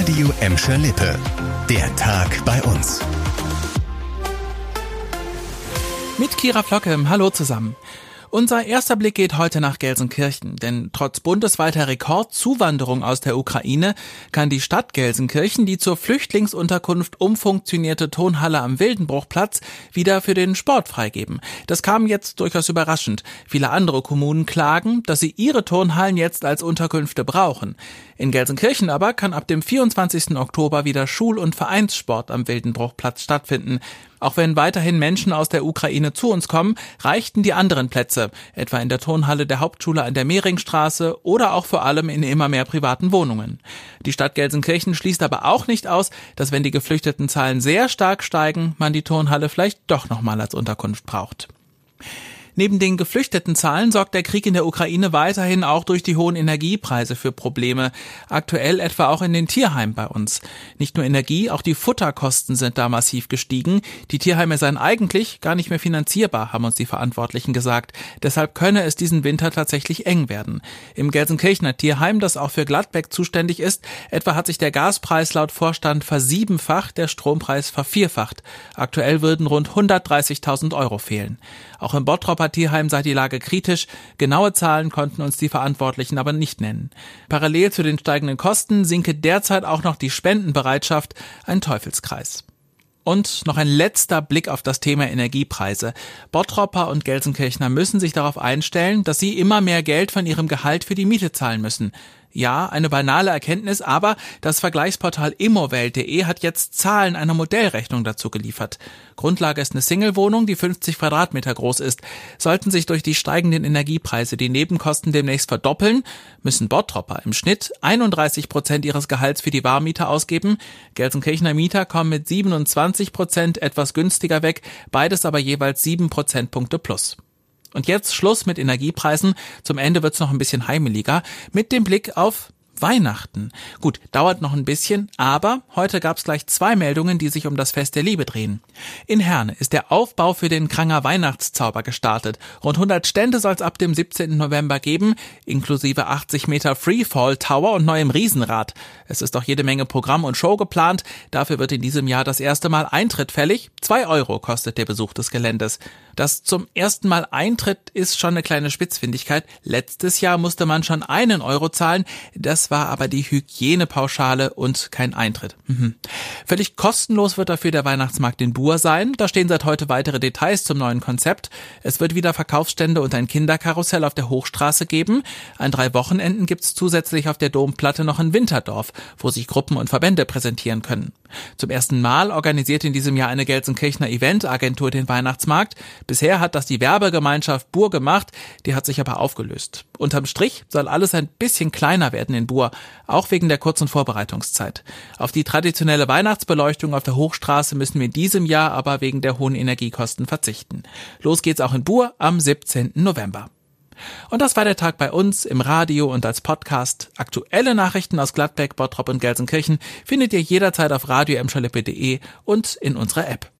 Radio Emscher Lippe. Der Tag bei uns. Mit Kira Flocke, hallo zusammen. Unser erster Blick geht heute nach Gelsenkirchen, denn trotz bundesweiter Rekordzuwanderung aus der Ukraine kann die Stadt Gelsenkirchen die zur Flüchtlingsunterkunft umfunktionierte Tonhalle am Wildenbruchplatz wieder für den Sport freigeben. Das kam jetzt durchaus überraschend. Viele andere Kommunen klagen, dass sie ihre Turnhallen jetzt als Unterkünfte brauchen. In Gelsenkirchen aber kann ab dem 24. Oktober wieder Schul- und Vereinssport am Wildenbruchplatz stattfinden. Auch wenn weiterhin Menschen aus der Ukraine zu uns kommen, reichten die anderen Plätze, etwa in der Turnhalle der Hauptschule an der Mehringstraße oder auch vor allem in immer mehr privaten Wohnungen. Die Stadt Gelsenkirchen schließt aber auch nicht aus, dass wenn die Geflüchtetenzahlen sehr stark steigen, man die Turnhalle vielleicht doch nochmal als Unterkunft braucht. Neben den geflüchteten Zahlen sorgt der Krieg in der Ukraine weiterhin auch durch die hohen Energiepreise für Probleme. Aktuell etwa auch in den Tierheimen bei uns. Nicht nur Energie, auch die Futterkosten sind da massiv gestiegen. Die Tierheime seien eigentlich gar nicht mehr finanzierbar, haben uns die Verantwortlichen gesagt. Deshalb könne es diesen Winter tatsächlich eng werden. Im Gelsenkirchener Tierheim, das auch für Gladbeck zuständig ist, etwa hat sich der Gaspreis laut Vorstand versiebenfacht, der Strompreis vervierfacht. Aktuell würden rund 130.000 Euro fehlen. Auch im Bottroper Tierheim sei die Lage kritisch. Genaue Zahlen konnten uns die Verantwortlichen aber nicht nennen. Parallel zu den steigenden Kosten sinke derzeit auch noch die Spendenbereitschaft, ein Teufelskreis. Und noch ein letzter Blick auf das Thema Energiepreise. Bottropper und Gelsenkirchner müssen sich darauf einstellen, dass sie immer mehr Geld von ihrem Gehalt für die Miete zahlen müssen. Ja, eine banale Erkenntnis, aber das Vergleichsportal immowelt.de hat jetzt Zahlen einer Modellrechnung dazu geliefert. Grundlage ist eine Singlewohnung, die 50 Quadratmeter groß ist. Sollten sich durch die steigenden Energiepreise die Nebenkosten demnächst verdoppeln, müssen Bottropper im Schnitt 31 Prozent ihres Gehalts für die Warmmiete ausgeben. Gelsenkirchener Mieter kommen mit 27 Prozent etwas günstiger weg, beides aber jeweils 7 Prozentpunkte plus. Und jetzt Schluss mit Energiepreisen. Zum Ende wird's noch ein bisschen heimeliger. Mit dem Blick auf Weihnachten. Gut, dauert noch ein bisschen, aber heute gab's gleich zwei Meldungen, die sich um das Fest der Liebe drehen. In Herne ist der Aufbau für den Kranger Weihnachtszauber gestartet. Rund 100 Stände soll's ab dem 17. November geben, inklusive 80 Meter Freefall Tower und neuem Riesenrad. Es ist auch jede Menge Programm und Show geplant. Dafür wird in diesem Jahr das erste Mal Eintritt fällig. Zwei Euro kostet der Besuch des Geländes. Das zum ersten Mal Eintritt ist schon eine kleine Spitzfindigkeit. Letztes Jahr musste man schon einen Euro zahlen. Das war aber die Hygienepauschale und kein Eintritt. Mhm. Völlig kostenlos wird dafür der Weihnachtsmarkt in Buhr sein. Da stehen seit heute weitere Details zum neuen Konzept. Es wird wieder Verkaufsstände und ein Kinderkarussell auf der Hochstraße geben. An drei Wochenenden gibt's zusätzlich auf der Domplatte noch ein Winterdorf, wo sich Gruppen und Verbände präsentieren können. Zum ersten Mal organisiert in diesem Jahr eine Gelsenkirchener Eventagentur den Weihnachtsmarkt. Bisher hat das die Werbegemeinschaft Buhr gemacht, die hat sich aber aufgelöst. Unterm Strich soll alles ein bisschen kleiner werden in Buhr, auch wegen der kurzen Vorbereitungszeit. Auf die traditionelle Weihnachtsbeleuchtung auf der Hochstraße müssen wir in diesem Jahr aber wegen der hohen Energiekosten verzichten. Los geht's auch in Buhr am 17. November. Und das war der Tag bei uns im Radio und als Podcast. Aktuelle Nachrichten aus Gladbeck, Bottrop und Gelsenkirchen findet ihr jederzeit auf radio und in unserer App.